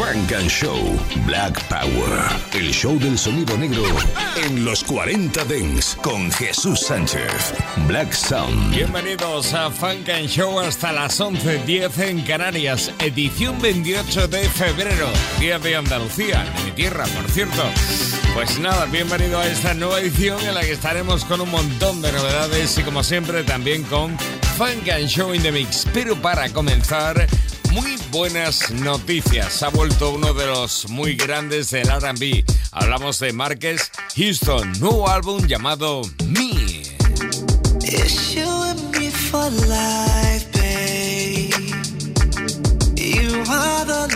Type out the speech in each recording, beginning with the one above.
Funk and Show Black Power. El show del sonido negro en los 40 Dents con Jesús Sánchez. Black Sound. Bienvenidos a Funk and Show hasta las 11.10 en Canarias. Edición 28 de febrero. Día de Andalucía, de mi tierra, por cierto. Pues nada, bienvenido a esta nueva edición en la que estaremos con un montón de novedades y como siempre también con Funk and Show in the Mix. Pero para comenzar muy buenas noticias. Ha vuelto uno de los muy grandes del RB. Hablamos de Marques Houston, nuevo álbum llamado Me. You are the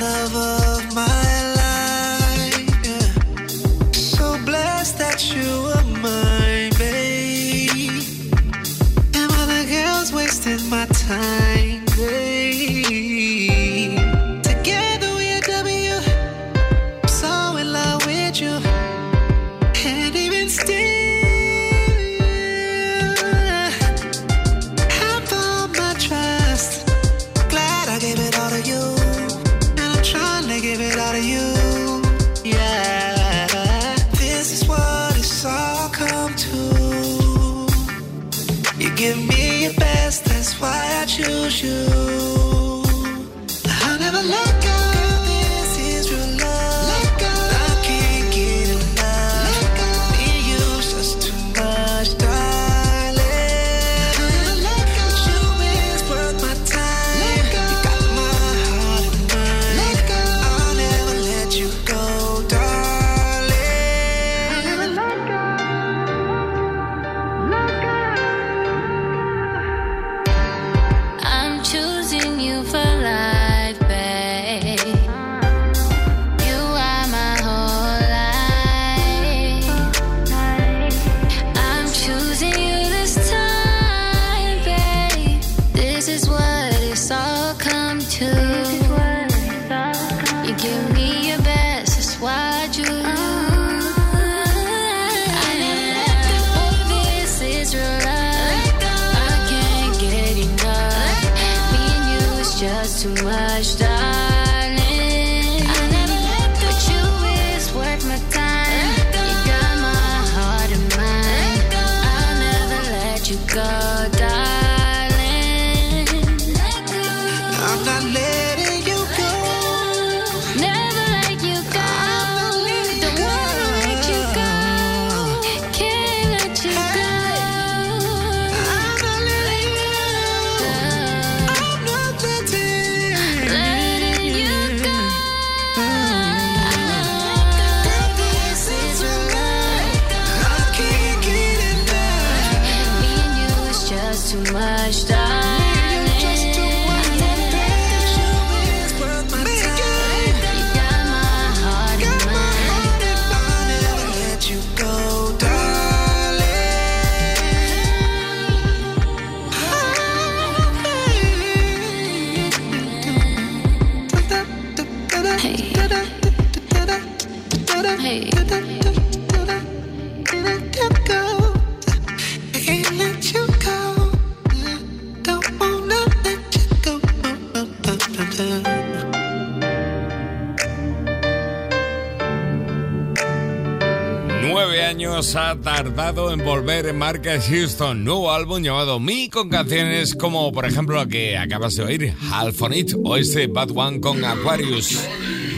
tardado en volver en marca Houston. Nuevo álbum llamado Me con canciones como por ejemplo la que acabas de oír, Half on It o este Bad One con Aquarius.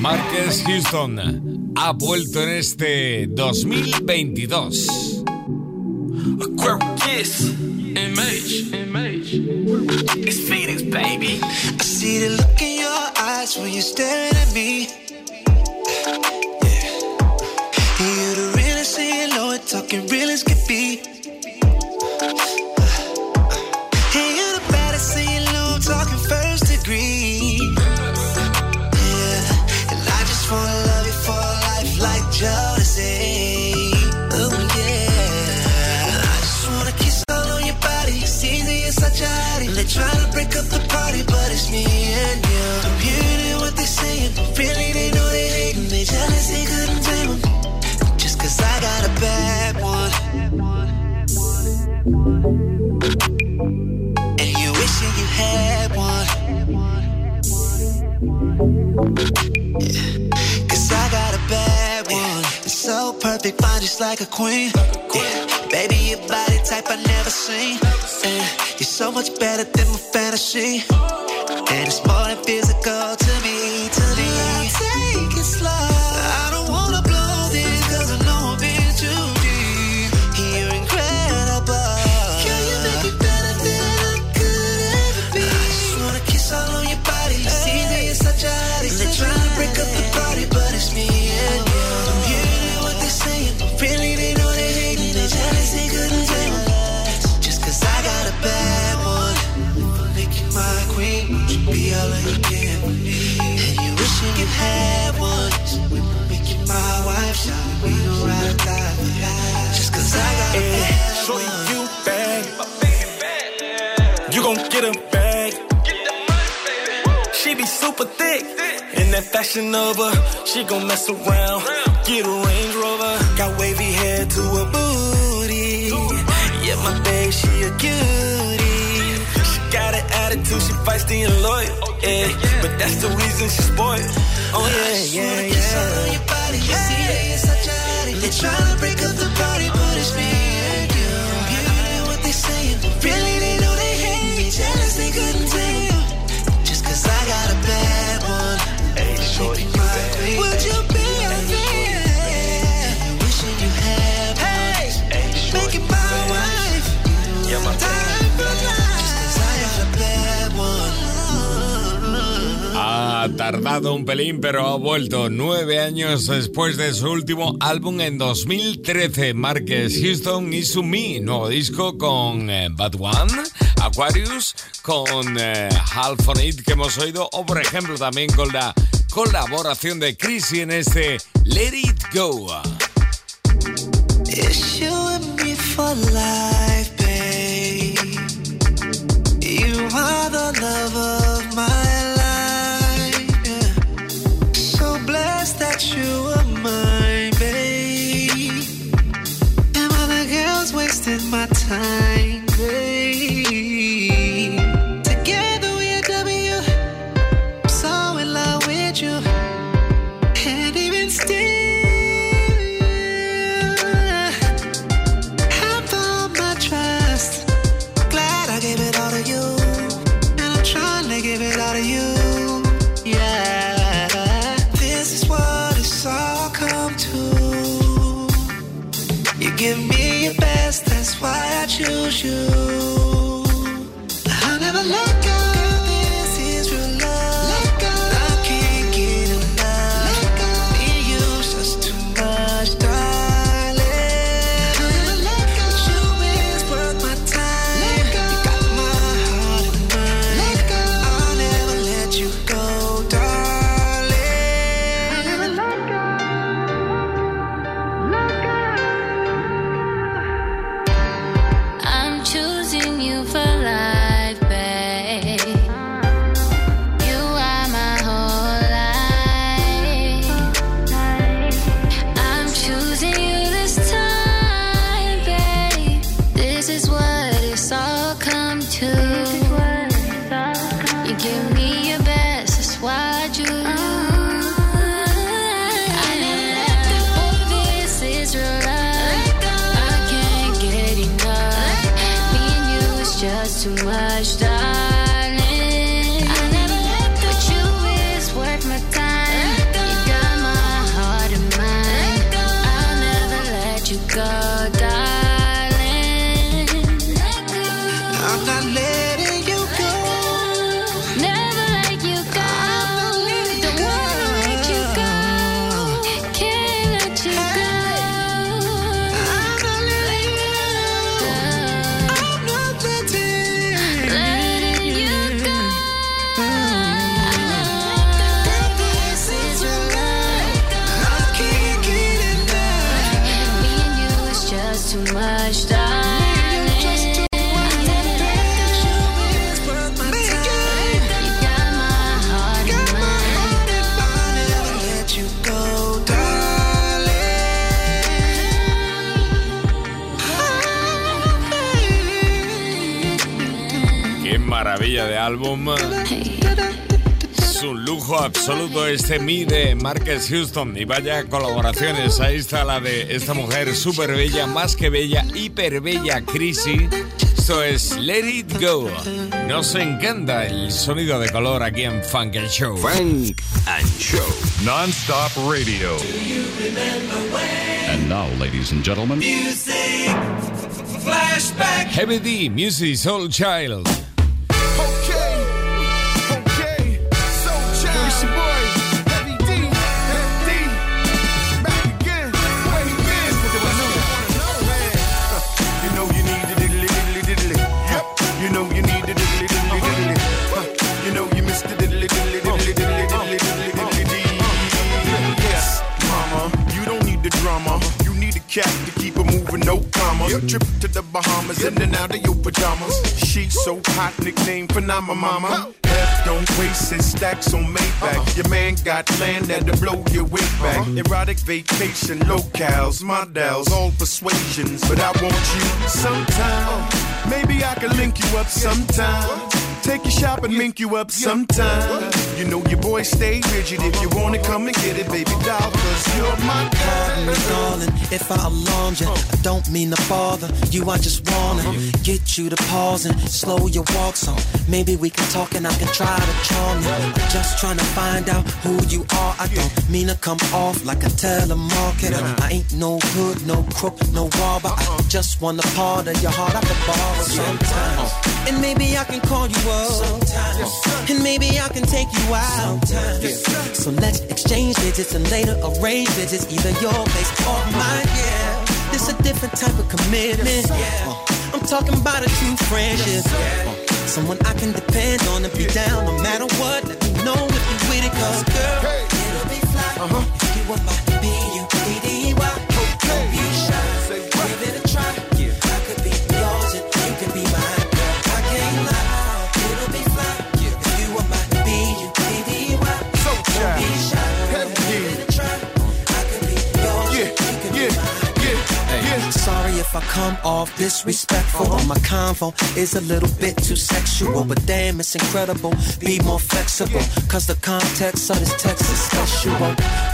Marques Houston ha vuelto en este 2022. Aquarius, MH, MH. It's Phoenix, baby. I see the look in your eyes when you're staring at me. talking real as could be. Hey, you the baddest, in you know talking first degree. Yeah, and I just wanna love you for life like jealousy. Oh yeah, I just wanna kiss all on your body. They try to break up the party, but it's me and perfect body's like a queen. Yeah. Baby, your body type I never seen. And you're so much better than my fantasy. And it's more than physical. She of her. She gon' mess around, get a Range Rover. Got wavy hair to a booty. Yeah, my babe, she a cutie. She got an attitude, she feisty and loyal. Yeah, but that's the reason she's spoiled. Oh yeah, yeah, yeah. Kiss on your body, you see, yeah, you're such a hottie. They tryna break up the party, but it's me and you. You what they saying, really they know they hate me. Jealous, they couldn't. tardado un pelín, pero ha vuelto nueve años después de su último álbum en 2013, Marques Houston y Sumi, nuevo disco con eh, Bad One, Aquarius, con eh, Half on It que hemos oído, o por ejemplo también con la colaboración de Chrissy en este Let It Go. Este Mi de Marcus Houston. Y vaya colaboraciones. Ahí está la de esta mujer súper bella, más que bella, hiper bella, Chrissy. Esto es Let It Go. Nos encanta el sonido de color aquí en Funk and Show. Funk and Show. Non-stop radio. And now, ladies and gentlemen. Music. Flashback. Heavy D, Music Soul Child. Comma. Trip to the Bahamas in and out of your pajamas. She's so hot, nickname Phenomena Mama. F don't waste his stacks on Maybach. Uh-huh. Your man got land that'll blow your weight back. Uh-huh. Erotic vacation locales, models, all persuasions. But I want you sometime. Uh-huh. Maybe I can link you up sometime. Take you shopping, link you up sometime. You know your boy stay rigid. If you wanna come and get it, baby doll, cause you're my me, darling, if I alarmed you. I don't mean to bother you. I just wanna get you to pause and slow your walk some. Maybe we can talk and I can try to charm you. I'm just trying to find out who you are. I don't mean to come off like a telemarketer. I ain't no hood, no crook, no robber. I just wanna part of your heart I could borrow sometimes. And maybe I can call you up. Sometimes And maybe I can take you out. So let's exchange digits and later arrange visits, either your place or mine. Yeah, this a different type of commitment. Uh, I'm talking about a true friendship. Uh, Someone I can depend on and be down no matter what. Let me know if you with it, cause girl, it'll be fly. If you were my I come off disrespectful. Or my convo is a little bit too sexual. But damn, it's incredible. Be more flexible. Cause the context of this text is special.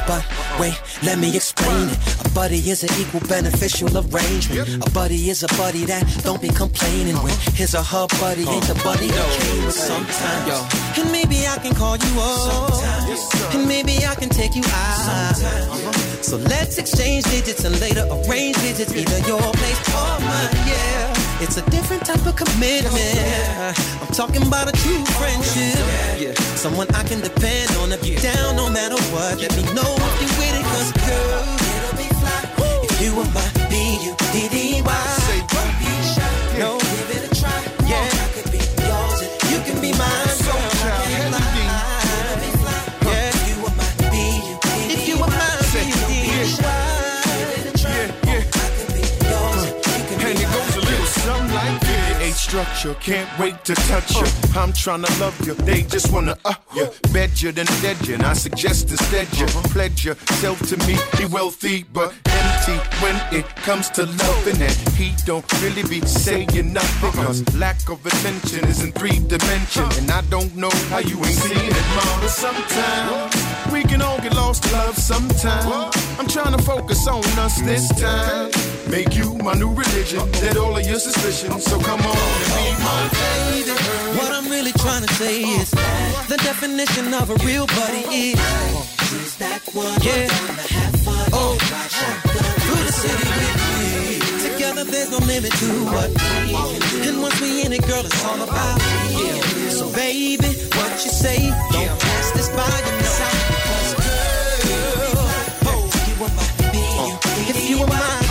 But wait, let me explain it. A buddy is an equal beneficial arrangement. A buddy is a buddy that don't be complaining when his or her buddy ain't the buddy that came with sometimes. And maybe I can call you up. Sometimes. And maybe I can take you out. So let's exchange digits and later arrange digits. either your place or mine. Yeah, it's a different type of commitment. I'm talking about a true friendship. Someone I can depend on to be down no matter what. Let me know if you're with it, cause girl, it'll be fly. If you were my B-U-D-D-Y. Say what? Don't be shy. No, structure, can't wait to touch you. I'm trying to love you, they just wanna uh you. Bed you, then dead you, and I suggest instead you pledge yourself to me. Be wealthy, but empty when it comes to loving it. He don't really be saying nothing, cause lack of attention is in three dimensions. And I don't know how you ain't seeing it, mom. But sometimes we can all get lost in love sometimes. I'm trying to focus on us this time. Make you my new religion, dead all of your suspicions. So come on and be my baby. What I'm really trying to say is the definition of a real buddy is That one yeah. Oh, through the city with me. Together there's no limit to what we. And once we in it, girl, it's all about yeah. So baby, what you say? Don't pass this by your side because girl, oh, you were my B, if you were my uh.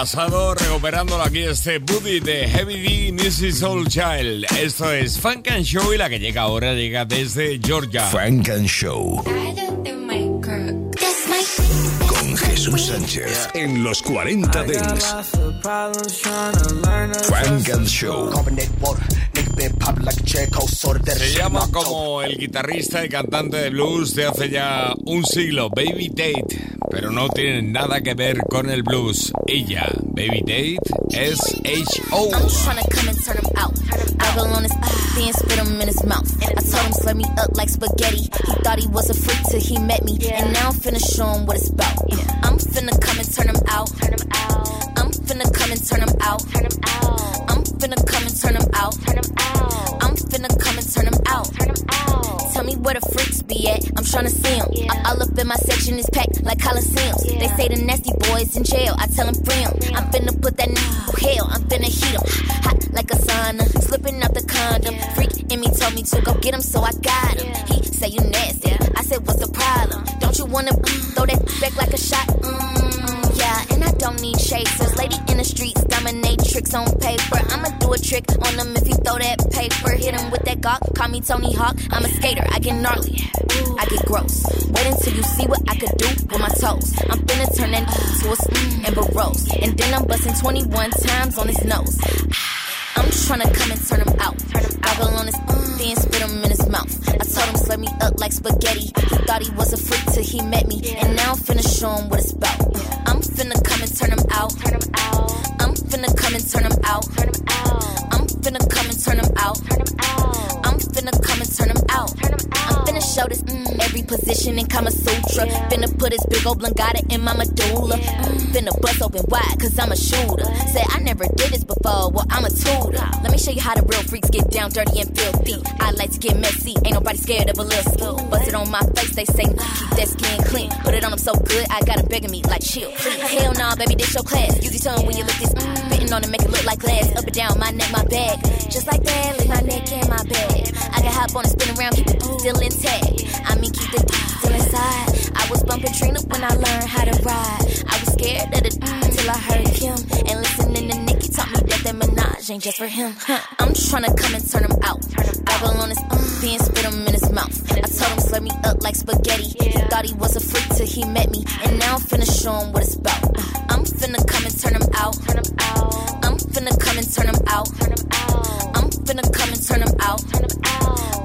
Pasado, recuperándolo aquí este Buddy de Heavy D, Mrs. Soul Child. Esto es Funk and Show y la que llega ahora llega desde Georgia. Funk and Show con Jesús Sánchez en los 40 Dents. Funk and Show. Se llama como el guitarrista y cantante de blues de hace ya un siglo, Baby Tate, pero no tiene nada que ver con el blues. Ella, Baby Tate, es H.O. I'm tryna come and turn him out. Ogle on his then spit him in his mouth. I told him slurp me up like spaghetti. He thought he was a freak till he met me. And now I'm finna show him what it's about. I'm finna come and turn him out. I'm finna come and turn him out. I'm finna come and turn him out. I'm finna come and turn him out. Tell me where the freaks be at. I'm tryna see them. All up in my section is packed like Coliseums. They say the nasty boys in jail. I tell them free 'em. I'm finna put that nigga through hell. I'm finna heat 'em. Hot like a sauna. Slipping out the condom. Freak in me told me to go get him, so I got him. He say you nasty. I said, what's the problem? Don't you wanna throw that back like a shot? Mm, yeah, and I don't need chasers. Lady in the streets, dominate tricks on paper. I'ma do a trick on them if you throw that paper. Hit him with that gawk, call me Tony Hawk. I'm a skater, I get gnarly, I get gross. Wait until you see what I could do with my toes. I'm finna turn that to a and barrows. And then I'm busting 21 times on his nose. I'm tryna come and turn him out. Ogle on his then spit him in his mouth. I told him slurp me up like spaghetti. He thought he was a freak till he met me. And now I'm finna show him what it's about. I'm finna come and turn him out. I'm finna come and turn him out. I'm finna come and turn him out. I'm finna come and turn him out. Finna show this mm, every position in Kama Sutra. Finna put this big old blangata in my medulla. Mm, finna bust open wide, cause I'm a shooter. Say I never did this before, well, I'm a tutor. Let me show you how the real freaks get down dirty and filthy. I like to get messy, ain't nobody scared of a little ski. Bust it on my face, they say, keep that skin clean. Put it on them so good, I got got 'em begging me, like, chill. Hell nah, baby, this your class. Use your tongue when you lick this. Mm, on it, make it look like glass. Up and down, my neck, my back. Just like that, lick my neck and my bag. I can hop on and spin around, keep it still I mean, keep the still inside. I was bumping Trina when I learned how to ride. I was scared of the till I heard Kim. And listening to Nicki taught me that that Minaj ain't just for him. Huh. I'm tryna come and turn him out. Ogle on his then spit him in his mouth. I told him slurp me up like spaghetti. He thought he was a freak till he met me. And now I'm finna show him what it's about. I'm finna come and turn him out. I'm finna come and turn him out. I'm finna come and turn him out.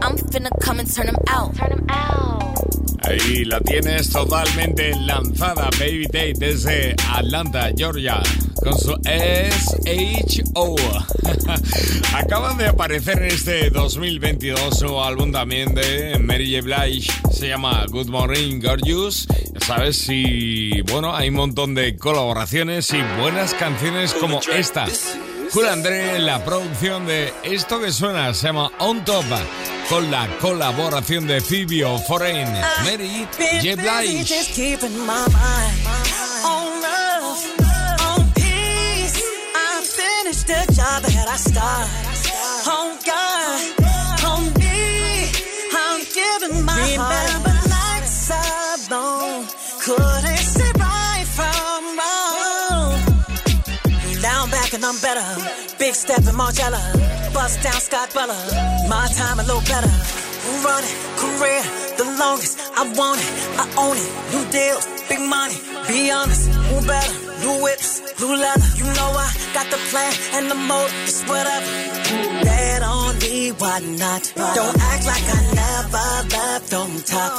I'm finna come and turn him out. Ahí la tienes totalmente lanzada, Baby Tate, desde Atlanta, Georgia, con su S.H.O. Acaban de aparecer en este 2022 nuevo álbum también de Mary J. Blige, se llama Good Morning Gorgeous. Ya sabes, si, bueno, hay un montón de colaboraciones y buenas canciones como esta. Cool André la producción de esto que suena, se llama On Top con la colaboración de Phoebe Foreign, Mary J. Blige. Big step in Margiela. Bust down Scott Bella. My time a little better. Who run it? Career. The longest. I want it. I own it. New deals. Big money. Be honest. Who better? New whips. Blue leather. You know I got the plan and the motive. It's whatever. Bet on me. Why not? Don't act like I never left on top.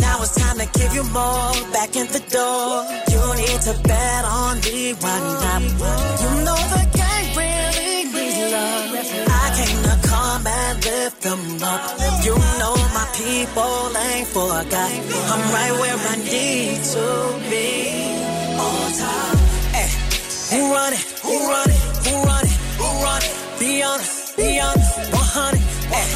Now it's time to give you more. Back in the door. You need to bet on me. Why not? You know the lift them up. You know my people ain't forgot. I'm right where I need to be. On time. Hey, who run it? Who run it? Who run it? Who run it? Be honest. Be honest. 100. Hey,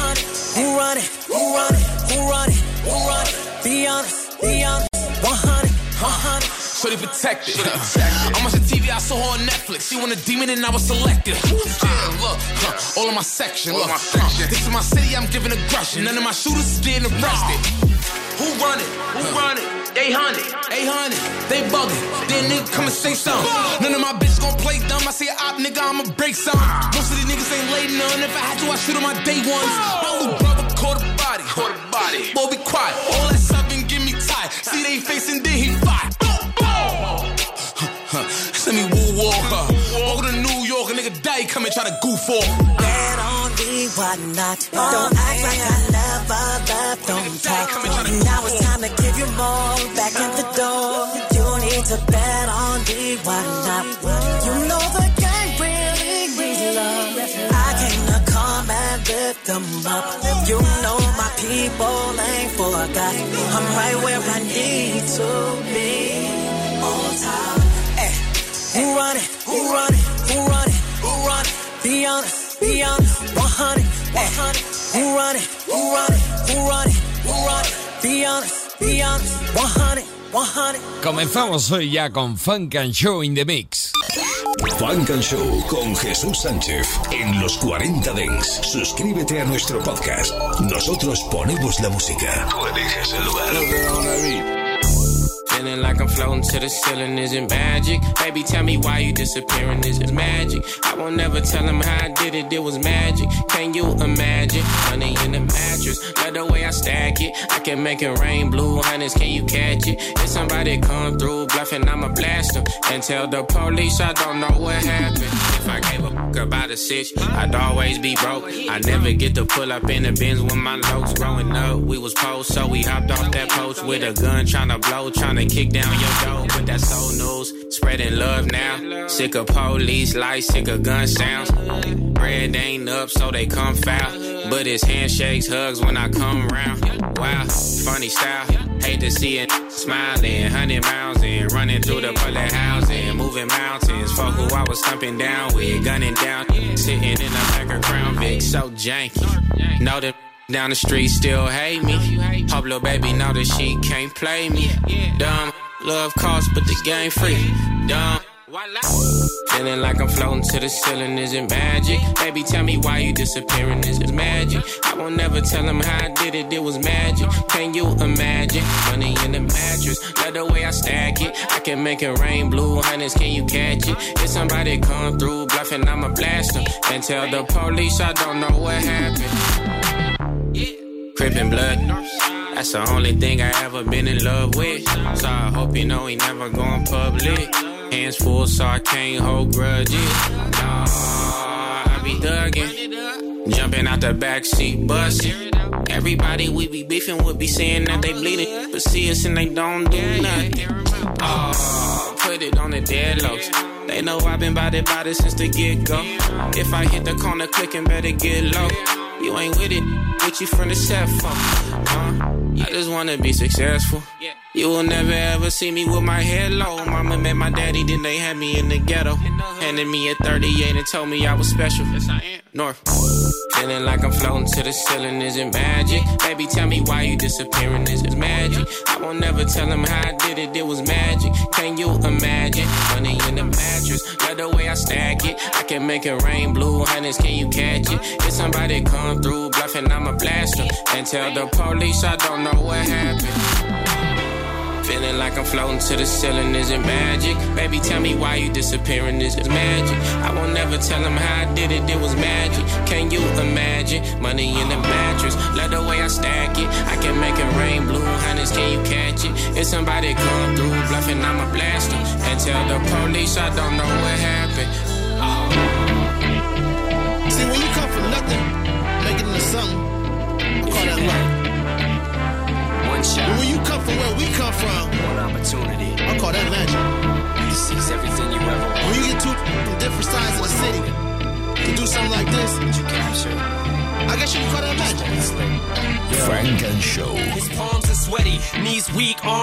who run it? Who run it? Who run it? Who run it? Be honest. Be honest. 100. 100. So they protected. I'm watching TV, I saw her on Netflix. She want a demon and I was selected. Yeah, uh, look, huh, all in my section. Look, huh, this is my city, I'm giving aggression. None of my shooters is getting arrested. Who run it? Who run it? 800, 800, they bugging. Then nigga come and say something. None of my bitches gon' play dumb. I say op, nigga, I'ma break some. Most of these niggas ain't laid none. If I had to, I shoot on my day ones. My little brother caught a body. Caught a body. Boy, be quiet. All that stuff and give me tight. See they facing, then he fight. Send me woo walk. Walk to New York, a nigga die, come and try to goof off. Bad on me, why not? Don't act like I never left on top. Now it's time to give you more back at the door. You need to bet on me, why not? You know the game really needs love. I came to come and lift them up. You know my people ain't forgot. I'm right where I need to be. All time. Hey, who run it? Who run it? Who run it? Who run it? Be honest, be honest. 100, 100. Who run it? Who run it? Who run it? Who run it? Be honest, be honest. 100, 100. Comenzamos hoy ya con Funk and Show in the Mix. Funk and Show con Jesús Sánchez en los 40 Dents. Suscríbete a nuestro podcast. Nosotros ponemos la música. Tú eliges el lugar. Like I'm floating to the ceiling, is it magic? Baby, tell me why you disappearing, is it magic? I won't never tell him how I did it, it was magic. Can you imagine? Money in the mattress, love the way I stack it. I can make it rain, blue hundreds, can you catch it? If somebody come through bluffing, I'ma blast them. And tell the police I don't know what happened. If I gave a fuck about a sitch, I'd always be broke. I never get to pull up in the bins when my lows growing up. We was post, so we hopped off that post with a gun, tryna blow, tryna kick down your door. with that soul news, spreading love now. Sick of police lights, sick of gun sounds. Bread ain't up, so they come foul. But it's handshakes, hugs when I come around. Wow, funny style. Hate to see it smiling, hundred miles and running through the bullet housing, moving mountains. Fuck who I was thumping down with, gunning down, sitting in back of Crown Vic, so janky. Know that down the street still hate me. Little baby know that she can't play me. Dumb love costs, but the game free. Dumb. Feeling like I'm floating to the ceiling, is it magic? Baby, tell me why you disappearing, is it magic? I won't never tell him how I did it, it was magic. Can you imagine? Money in the mattress, love the way I stack it. I can make it rain, blue hundreds, can you catch it? If somebody come through bluffing, I'ma blast them. And tell the police I don't know what happened. Crippin' blood. That's the only thing I ever been in love with. So I hope you know he never going public. Hands full, so I can't hold grudges. Nah, I be thuggin'. Jumping out the backseat bus. Everybody we be beefing would be saying that they bleeding, but see us and they don't do nothing. Oh, put it on the deadlocks. They know I've been bout it since the get go. If I hit the corner clicking, better get low. You ain't with it, with you from the set phone. Huh? Uh, I just wanna be successful. You will never ever see me with my head low. Mama met my daddy, then they had me in the ghetto. Handed me a 38 and told me I was special. Yes, I am. North. Feeling like I'm floating to the ceiling, is it magic? Baby, tell me why you disappearing, is it magic? I won't never tell him how I did it, it was magic. Can you imagine? Money in the mattress, the way I stack it. I can make it rain, blue hundreds, can you catch it? If somebody come through bluffing, I'ma blast. And tell the police I don't know what happened. Feeling like I'm floating to the ceiling, is it magic? Baby, tell me why you disappearing, is it magic? I won't never tell him how I did it, it was magic. Can you imagine? Money in the mattress, love the way I stack it. I can make it rain, blue hundreds, can you catch it? If somebody come through bluffing, I'ma blast them. And tell the police I don't know what happened. See,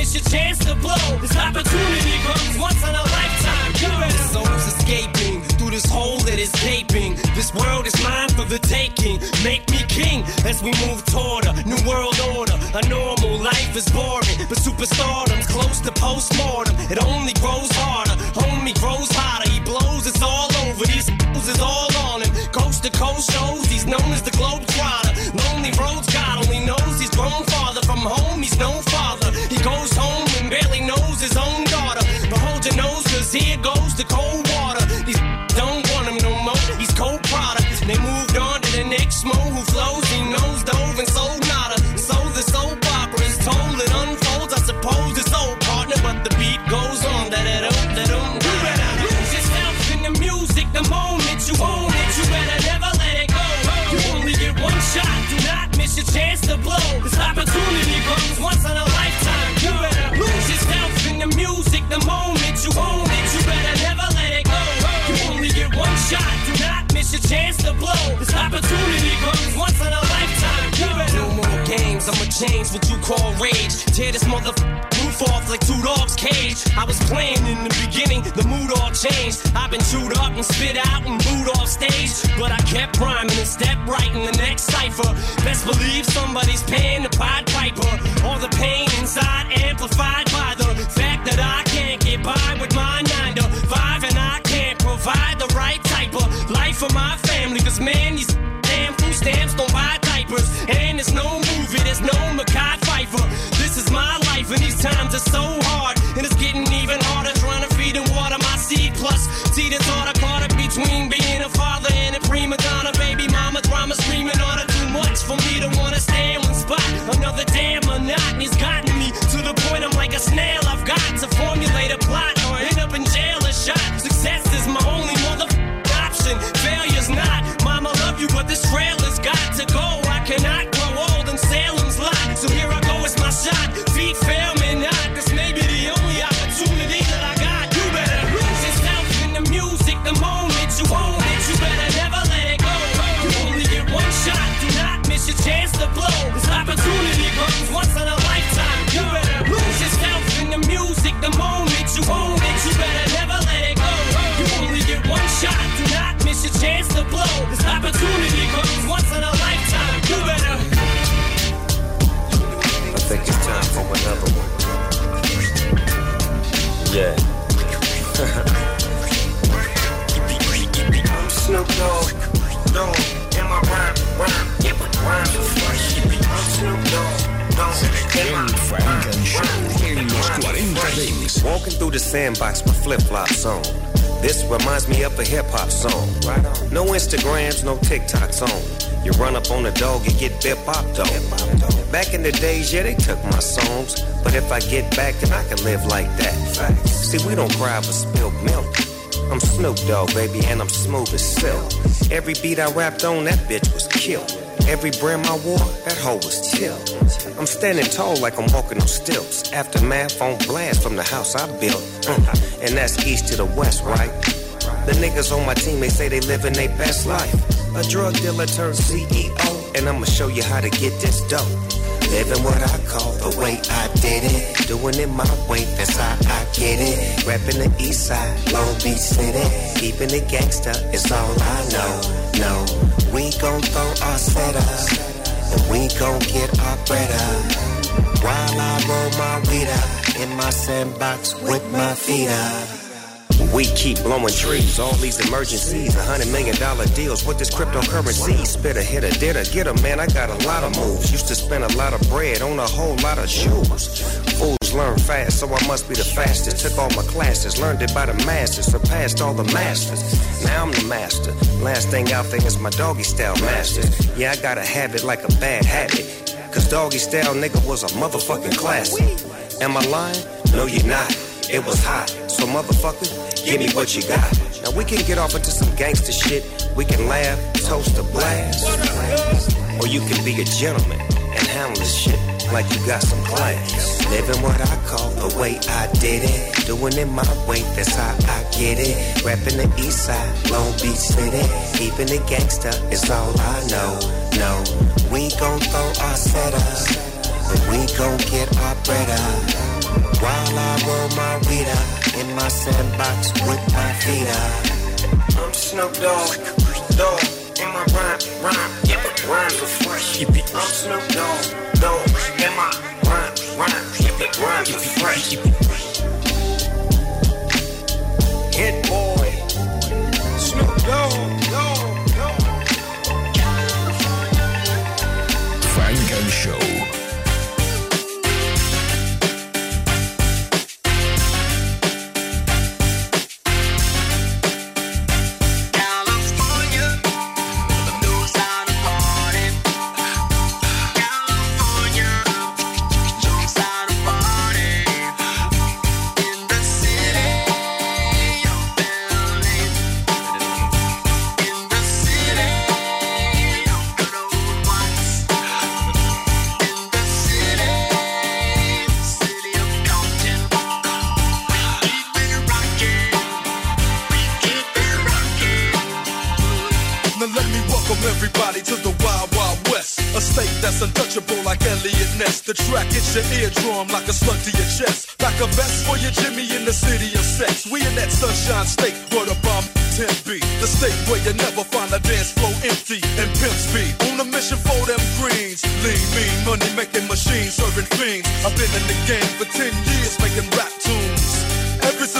Miss your chance to blow. This opportunity comes once in a lifetime. You soul's escaping through this hole that is gaping. This world is mine for the taking. Make me king as we move toward a new world order. A normal life is boring, but superstardom's close to postmortem. It only grows harder, homie grows hotter. He blows, it's all over. These fools is all on him. Coast to coast shows, he's known as the globe trotter. Lonely roads, God only knows he's grown farther from home. He's no change what you call rage. Tear this mother roof off like two dogs' cage. I was playing in the beginning, the mood all changed. I've been chewed up and spit out and booed off stage. But I kept rhyming and stepped right in the next cipher. Best believe somebody's paying the Pied Piper. All the pain inside amplified by the fact that I can't get by with my nine to five and I can't provide the right type of life for my family. Cause man, these damn food stamps don't buy diapers. And there's no movie, there's no Mekhi Phifer. This is my life, and these times are so hard. And it's getting even harder trying to feed and water my seed. Plus, see the thought I caught it between being a father and a prima donna. Baby mama drama screaming on her too much for me to wanna stay in one spot. Another damn monotony's gotten me to the point I'm like a snail. I've got to formulate a plot or end up in jail or shot. Flip flops on. This reminds me of a hip hop song. Right No Instagrams, no TikToks on. You run up on a dog, and get bip bopped on. Back in the days, yeah, they took my songs. But if I get back, then I can live like that. See, we don't cry with spilled milk. I'm Snoop Dogg, baby, and I'm smooth as silk. Every beat I rapped on, that bitch was killed. Every brim I wore, that hoe was chill. I'm standing tall like I'm walking on stilts. Aftermath on blast from the house I built. And that's east to the west, right? The niggas on my team, they say they living their best life. A drug dealer turned CEO, and I'ma show you how to get this dope. Living what I call the way I did it. Doing it my way, that's how I get it. Rapping the east side, Long Beach City. Keeping it gangsta it's all I know. No, we gon' throw our setup. And we gon' get our bread up. While I roll my weed up. In my sandbox with my feet up. We keep blowing trees, all these emergencies, a hundred million dollar deals. What this cryptocurrency? Spit a hit a did a get a man. I got a lot of moves. Used to spend a lot of bread on a whole lot of shoes. So I must be the fastest. Took all my classes, learned it by the masters, surpassed all the masters. Now I'm the master. Last thing out there is my doggy style master. Yeah, I got a habit like a bad habit. Cause doggy style nigga was a motherfucking classic. Am I lying? No, you're not. It was hot. So motherfucker, give me what you got. Now we can get off into some gangster shit. We can laugh, toast a blast. Or you can be a gentleman and handle this shit like you got some class. Living what I call the way I did it. Doing it my way, that's how I get it. Rapping the east side, Long Beach City. Keeping it gangster is all I know. No, we gon' throw our setup, but we gon' get our bread up. While I roll my weed up in my sandbox with my feet up. I'm Snoop Dogg, dog, in my rhyme, rhyme, yeah, rhymes are fresh. I'm Snoop Dogg, dog, in my rhyme, rhyme, yeah, rhymes are fresh. Hit boy, Snoop Dogg, Now let me welcome everybody to the Wild Wild West. A state that's untouchable like Eliot Ness. The track hits your eardrum like a slug to your chest. Like a vest for your Jimmy in the city of sex. We in that sunshine state where the bomb 10 be. The state where you never find a dance floor empty and pimp speed. On a mission for them greens. Lean, mean, money making machines, serving fiends. I've been in the game for 10 years making rap tunes. Ever since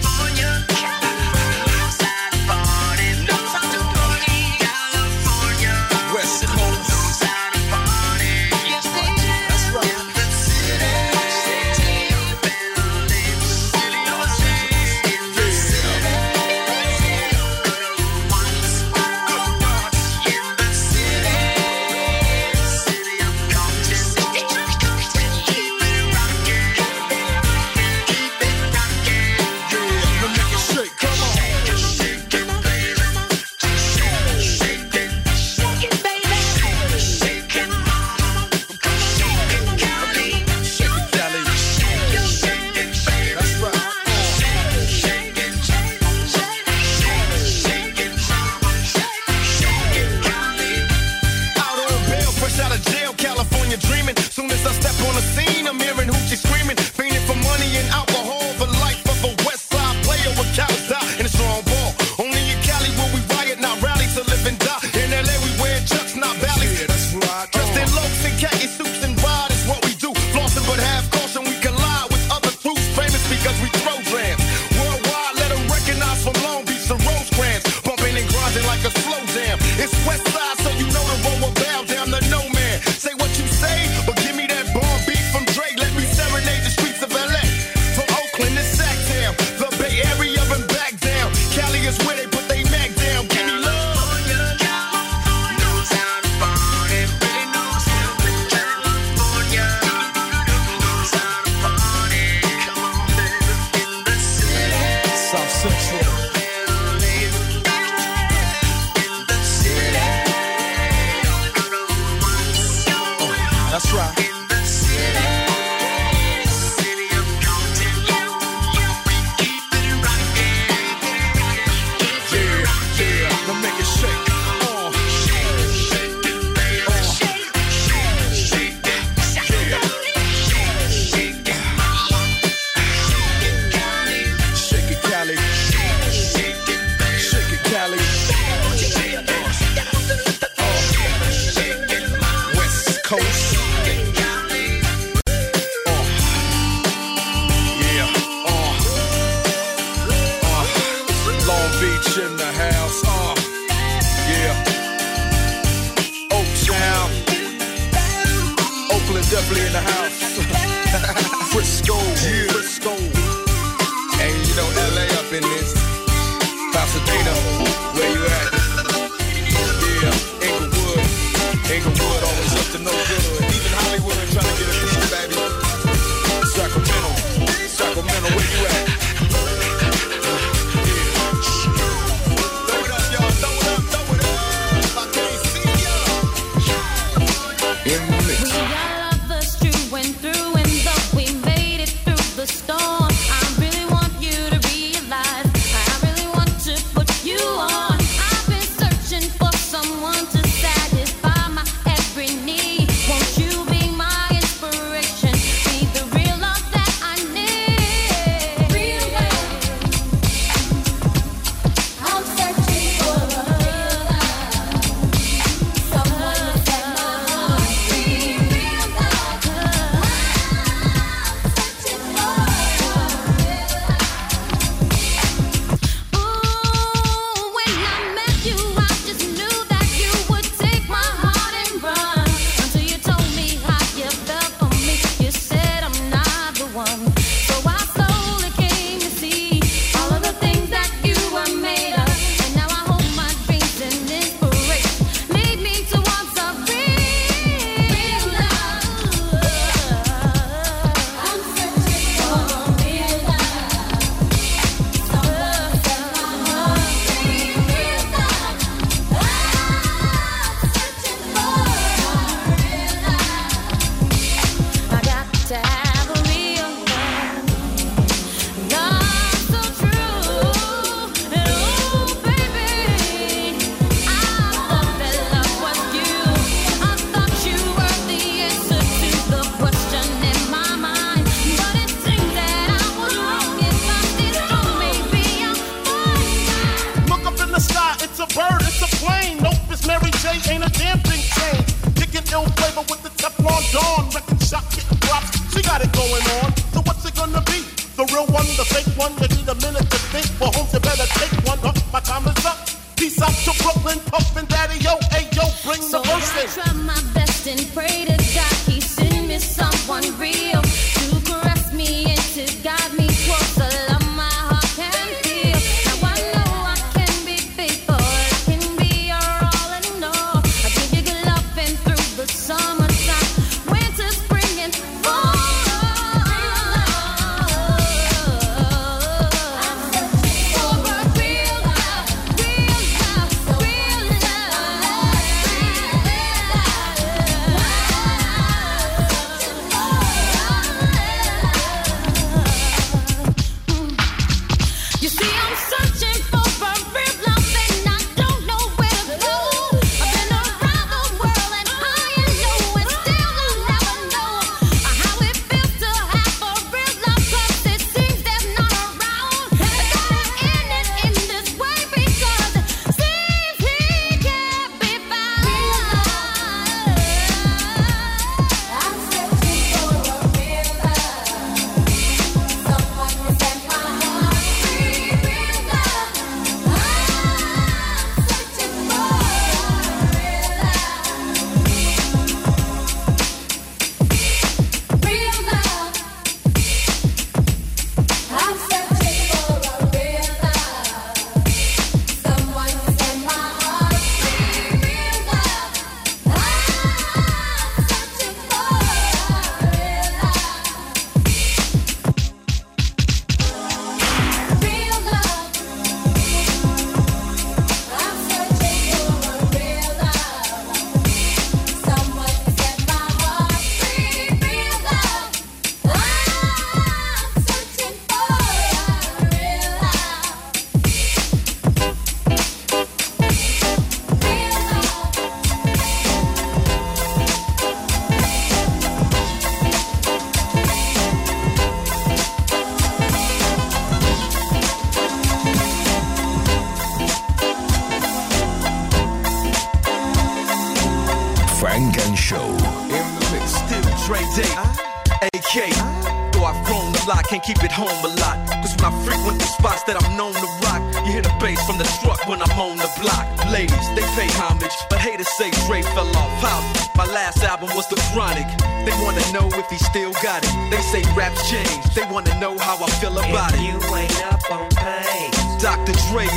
got it going on. So what's it gonna be? The real one, the fake one, you need a minute to think. Well, homes, you better take one. Huh? My time is up. Peace out to Brooklyn, Puffin' Daddy, yo, hey, yo, bring so the.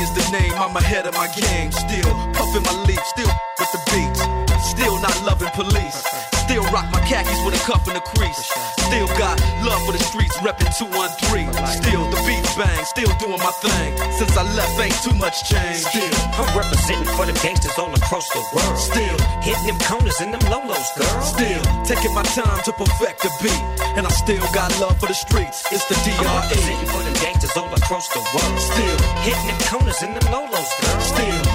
Is the name, I'm ahead of my game. Still puffin' my leaf, still with the beats. Still not loving police. Still rock my khakis with a cuff and a crease. Still got love for the streets, reppin' 213. Still bang, still doing my thing. Since I left, ain't too much change. Still, I'm representing for the gangsters all across the world. Still, hitting them corners and them lolos, girl. Still, taking my time to perfect the beat. And I still got love for the streets. It's the I'm representing for the gangsters all across the world. Still, hitting them corners and them lolos, girl. Still,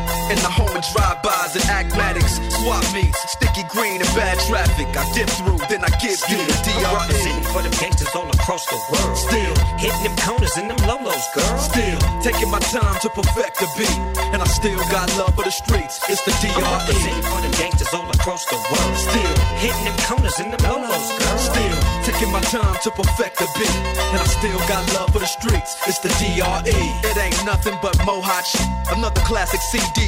In the home of drive-bys and AK-matics. Swap meets, sticky green and bad traffic. I dip through, then I give you the I'm DRE. representing for the gangsters all across the world. Still, hitting them corners and them lolos, girl. Still, taking my time to perfect the beat. And I still got love for the streets. It's the I'm DRE. representing for the gangsters all across the world. Still, hitting them corners and them lolos, girl. Still, taking my time to perfect the beat. And I still got love for the streets. It's the DRE. It ain't nothing but mohawk. Another classic CD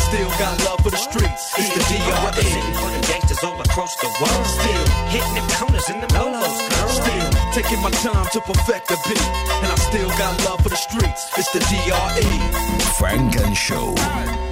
still got love for the streets. It's the I'm DRE. representing for the gangsters all across the world. Still hitting them corners and them lolos, girl. Still taking my time to perfect the beat, and I still got love for the streets. It's the DRE. Funk and Show.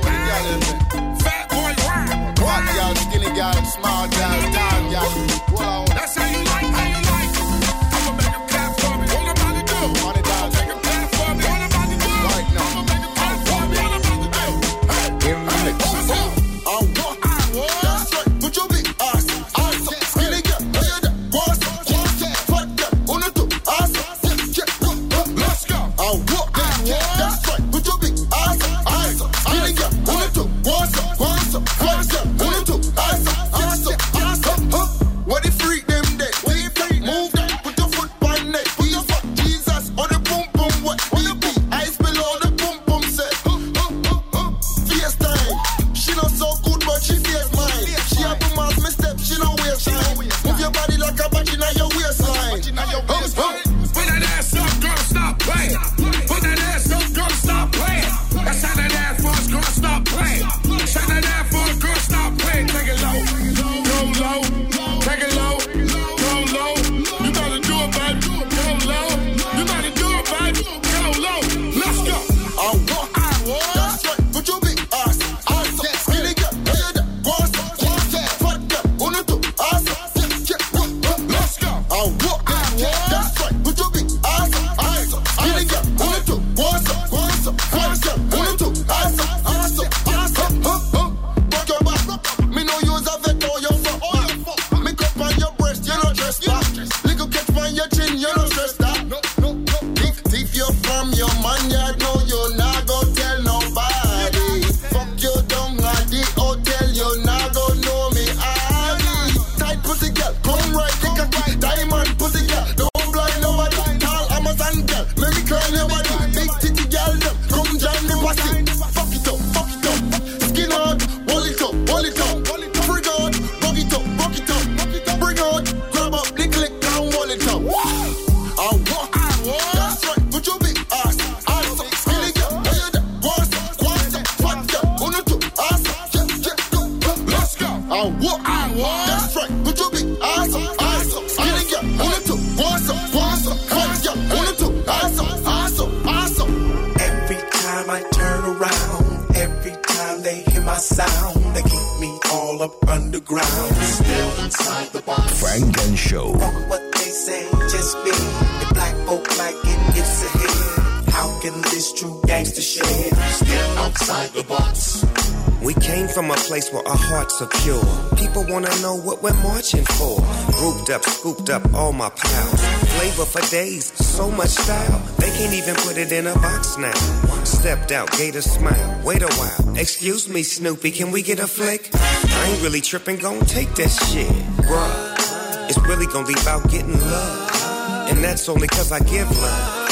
Place where our hearts are pure. People wanna know what we're marching for. Grouped up, scooped up all my pals. Flavor for days, so much style. They can't even put it in a box now. Stepped out, gave a smile. Wait a while. Excuse me, Snoopy, can we get a flick? I ain't really tripping, gon' take that shit. Bruh, it's really gonna be about getting love. And that's only cause I give love.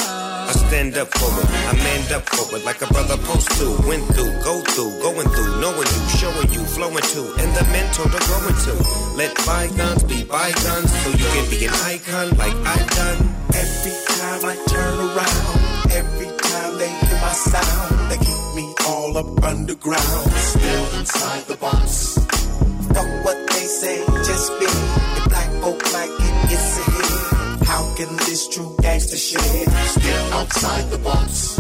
Stand up for it, I manned up for it like a brother post to. Went through, go through, going through, knowing you, showing you, flowing to, and the mentor to growing to. Let bygones be bygones so you can be an icon like I've done. Every time I turn around, every time they hear my sound, they keep me all up underground. Still inside the box. Fuck what they say, just be black folk like it gets ahead. How can this true gangster shit still outside the box?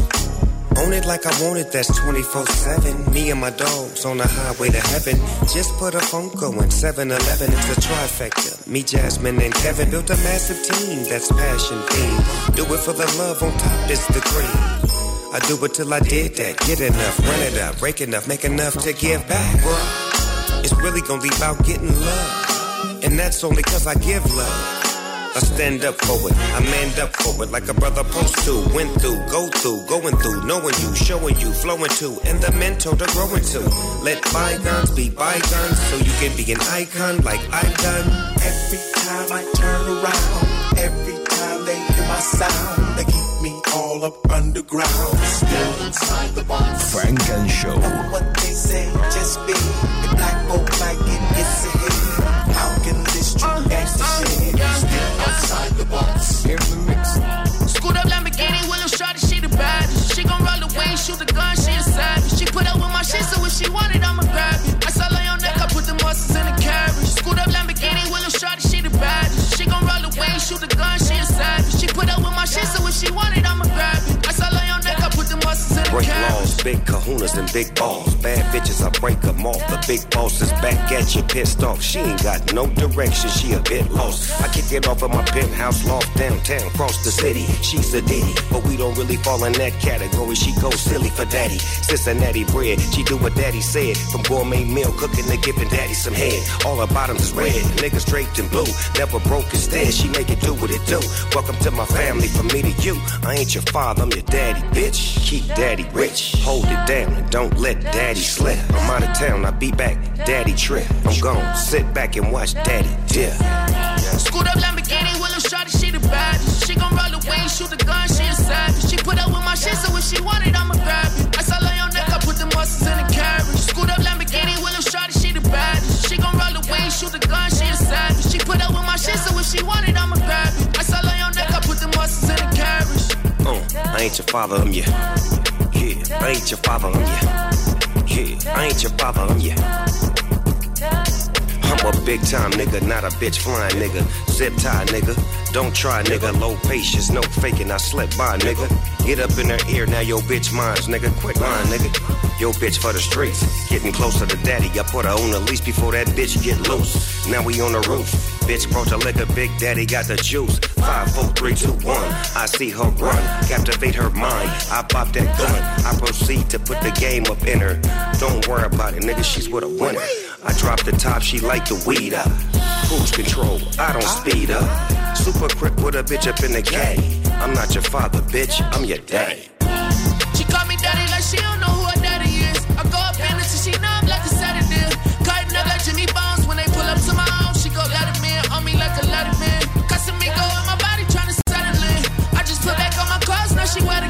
Own it like I want it, that's 24 7. Me and my dogs on the highway to heaven. Just put a phone going 7 Eleven, it's a trifecta. Me, Jasmine, and Kevin built a massive team that's passion themed. Do it for the love, on top is the cream. I do it till I did that. Get enough, run it up, break enough, make enough to give back. It's really gonna be about getting love. And that's only cause I give love. I stand up for it, I manned up for it like a brother supposed to. Went through, go through, going through, knowing you, showing you, flowing to, and the mentor to growing to. Let bygones be bygones so you can be an icon like I've done. Every time I turn around, every time they hear my sound, they keep me all up underground. Still inside the box. Funk and Show. Fuck what they say, just be the black folk like it gets ahead. How can outside the box? Mix. Scoot up Lamborghini, she the baddest. She gon' roll away, shoot the gun, she. She put up with my shit, so if she want it, I'ma grab. I saw on your neck, I put the muscles in the. Scoot up Lamborghini, she the baddest. She gon' roll away, shoot the gun, she. She put up with my shit, so if she want it, I'ma grab it. Break laws, big kahunas and big balls. Bad bitches, I break them off. The big boss is back at you, pissed off. She ain't got no direction, she a bit lost. I kick it off of my penthouse loft downtown, cross the city. She's a ditty, but we don't really fall in that category. She goes silly for daddy. Cincinnati bread, she do what daddy said. From gourmet meal cooking to giving daddy some head. All her bottoms is red, niggas draped in blue. Never broke instead, she make it do what it do. Welcome to my family, from me to you. I ain't your father, I'm your daddy, bitch. Keep daddy rich, hold it down and don't let daddy slip. I'm out of town, I'll be back, daddy trip. I'm gone, sit back and watch daddy dip. Scoot up Lamborghini, Willow Shorty, she the baddest. She gon' roll away, shoot the gun, she a savage. She put up with my shit, so if she want it, I'ma grab it. I saw on your neck, I put the muscles in the carriage. Scoot up Lamborghini, Willow Shorty, she the baddest. She gon' roll away, shoot the gun, she a savage. She put up with my shit, so if she want it, I'ma grab it. I saw on your neck, I put the muscles in the carriage. Uh, I ain't your father, I'm your. Yeah, I ain't your father, I'm your. Yeah, I ain't your father, I'm your. I'm a big time nigga, not a bitch flying nigga. Zip tie nigga. Don't try nigga. Low patience, no faking. I slept by nigga. Get up in her ear, now your bitch mine's nigga. Quit lying nigga. Yo bitch for the streets. Getting closer to daddy. I put her on the leash before that bitch get loose. Now we on the roof. Bitch brought the liquor, big daddy got the juice. Five, four, three, two, one. I see her run, captivate her mind. I pop that gun. I proceed to put the game up in her. Don't worry about it, nigga. She's with a winner. I drop the top, she like the weed up. Cruise control, I don't speed up. Super quick with a bitch up in the game. I'm not your father, bitch. I'm your daddy. She call me daddy like she don't know she wet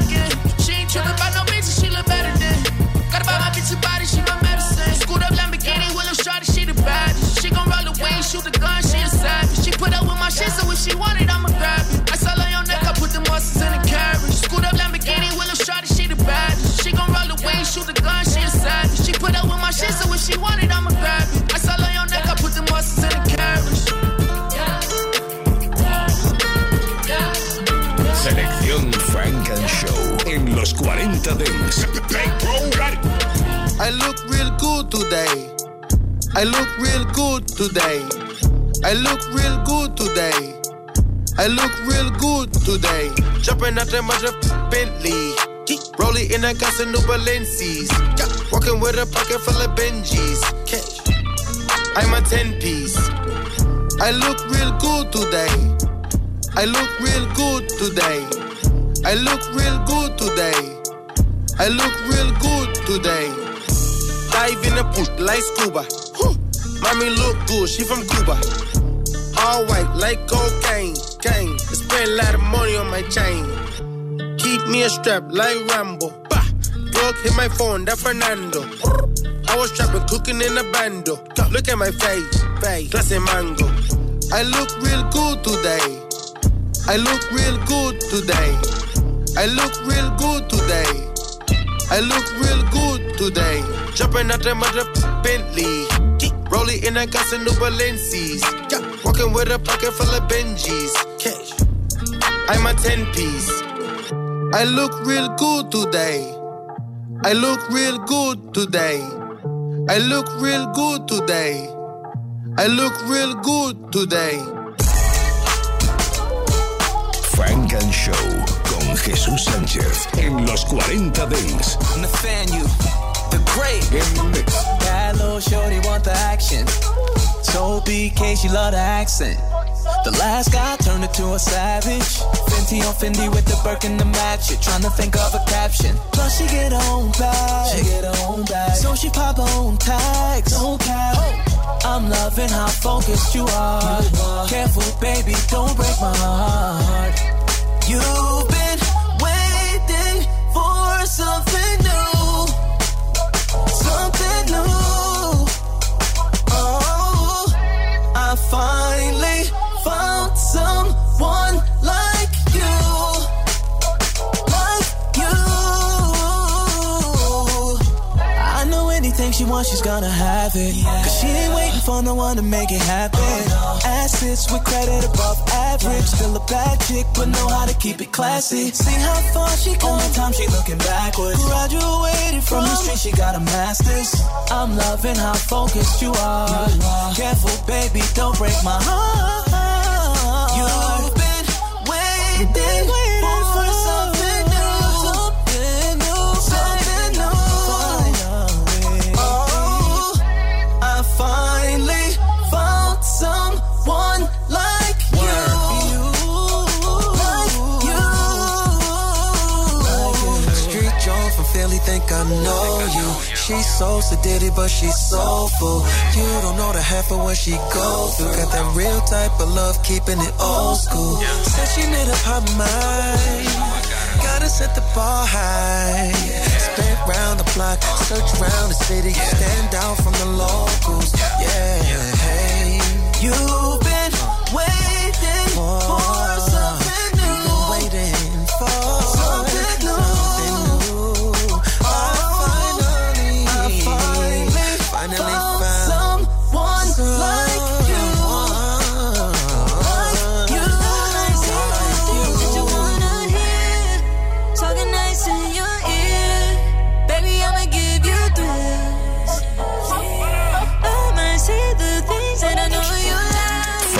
I look real good today. I look real good today. I look real good today. I look real good today. Jumping out the mother Bentley. Rolling in a gas and new Balenci's. Walking with a pocket full of Benjis. I'm a 10 piece. I look real good today. I look real good today. I look real good today. I look real good today. Dive in the pool like scuba. Mommy look good, she from Cuba. All white like cocaine. I spend a lot of money on my chain. Keep me a strap like Rambo. Bah! Drug hit my phone, that Fernando. I was trapping, cooking in a bando. Look at my face, face, classy mango. I look real good today. I look real good today. I look real good today. I look real good today. Jumping out the mother Bentley. Rolling in a gas and new Balenci's. Walking with a pocket full of Benjis. Cash. I'm a 10 piece. I look real good today. I look real good today. I look real good today. I look real good today. Funk and Show Jesús Sánchez en los 40 Dance. Nathaniel, the great. Bad little shorty want the action. So BK, she love the accent. The last guy turned her to a savage. Fenty on Fendi with the Birkin to match it. Trying to think of a caption. Plus she get her own bag. She get her own bag. So she pop her own tags. No cap. I'm loving how focused you are. Careful, baby, don't break my heart. It. Cause she ain't waiting for no one to make it happen. Assets with credit above average. Still a bad chick, but know how to keep it classy. See how far she come. Only time she looking backwards. Graduated from the street, she got a master's. I'm loving how focused you are. Careful, baby, don't break my heart. You've been waiting know you. She's so sedated, but she's soulful. You don't know the half of what she goes through. Got that real type of love, keeping it old school. Said she made up her mind. Gotta set the bar high. Spent round the block, search around the city, stand out from the locals. Yeah, hey, you've been waiting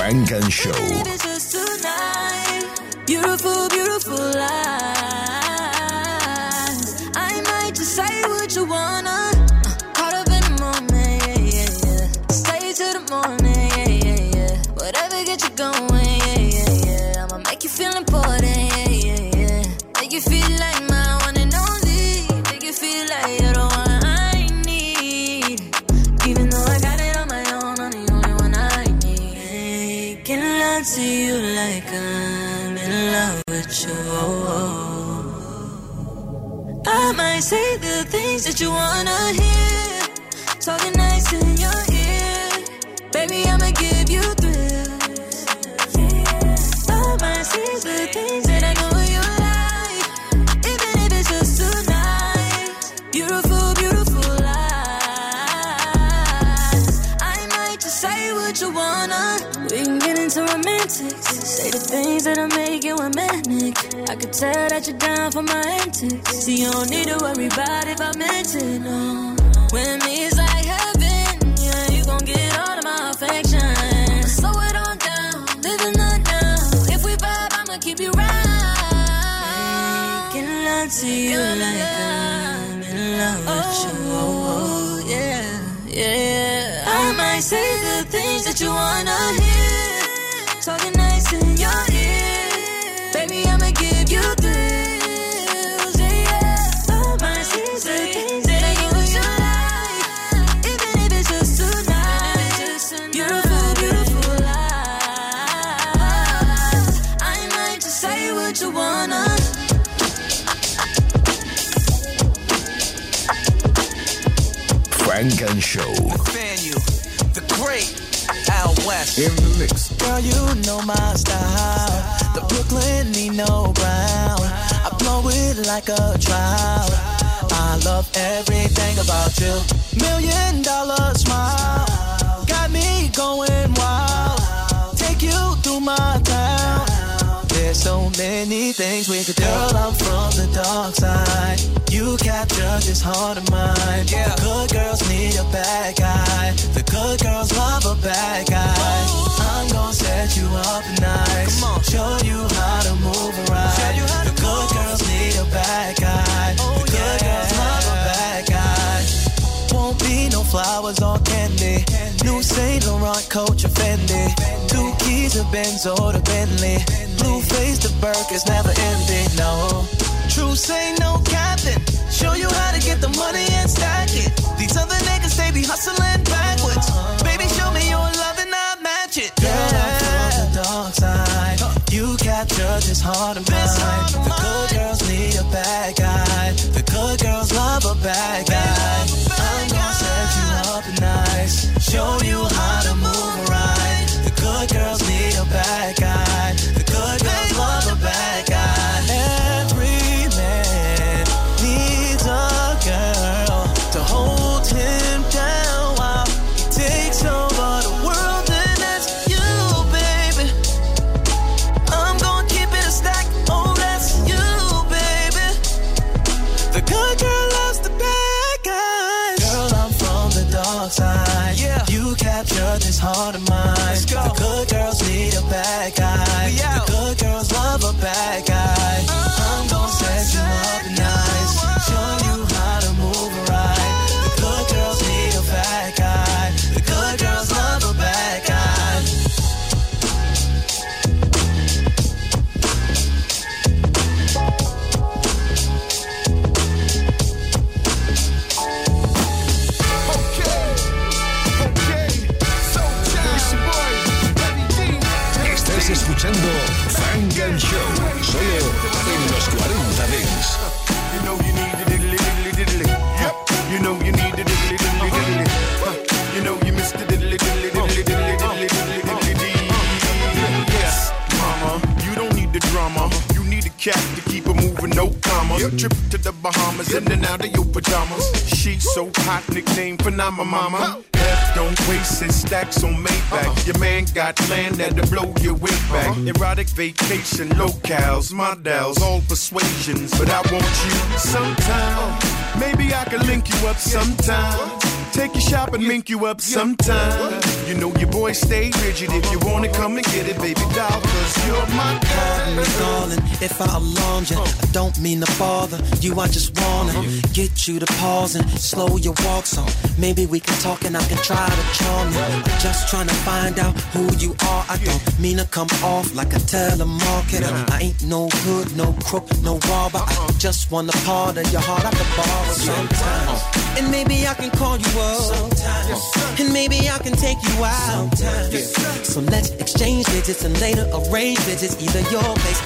Funk and Show. Said that you're down for my antics. See, you don't need to worry about if I'm it. No. When me is like heaven, yeah, you gon' get all of my affection. Slow it on down, living on down. If we vibe, I'ma keep you round. Making love to you like I'm in love with oh, you. Oh, yeah, yeah. I might say the things that you wanna hear. Say what you wanna. Funk and Show. Fan you, the great Al West. In the mix. Girl, you know my style. The Brooklyn Nino Brown. I blow it like a drought. I love everything about you. Million dollar smile. Got me going wild. Take you through my town. There's so many things we could do. Girl, I'm from the dark side. You capture this heart of mine. Yeah. Good girls need a bad guy. The good girls love a bad guy. I'm gonna set you up nice. Show you how to move around. the good girls need a bad guy. Oh, the good girls love a bad guy. Won't be no flowers or candy. New Saint Laurent coach or Fendi. Two keys to Benz or to Bentley. Blue face to Burke is never ending. No, true say no captain. Show you how to get the money and stack it. These other niggas they be hustling backwards. Baby, show me your love and I'll match it. Girl, I'm from the dark side. You capture this heart of mine. The good girls need a bad guy. The good girls love a bad guy. I'm gonna set you up nice. Show you the dark side. Yeah. You captured this heart of mine. The good girls need a bad guy. The good Bahamas in and out of your pajamas. She's so hot, nickname Phenomena Mama. F don't waste his stacks on Maybach. Uh-huh. Your man got land that'll blow your weight uh-huh. back. Erotic vacation locales, models, all persuasions. But I want you sometime. Uh-huh. Maybe I can link you up sometime. Take you shopping, link you up sometime. You know your boy stay rigid. If you wanna come and get it, baby doll, cause you're my Pardon me, darling, if I alarmed you. Uh. I don't mean to bother you. I just wanna get you to pause and slow your walk so maybe we can talk and I can try to charm you. I'm just trying to find out who you are. I don't mean to come off like a telemarketer. I ain't no hood, no crook, no robber. I uh-huh. just want a part of your heart I can borrow sometimes. Uh-huh. And maybe I can call you up. Sometimes. And maybe I can take you out. So let's exchange digits and later arrange visits. Either your place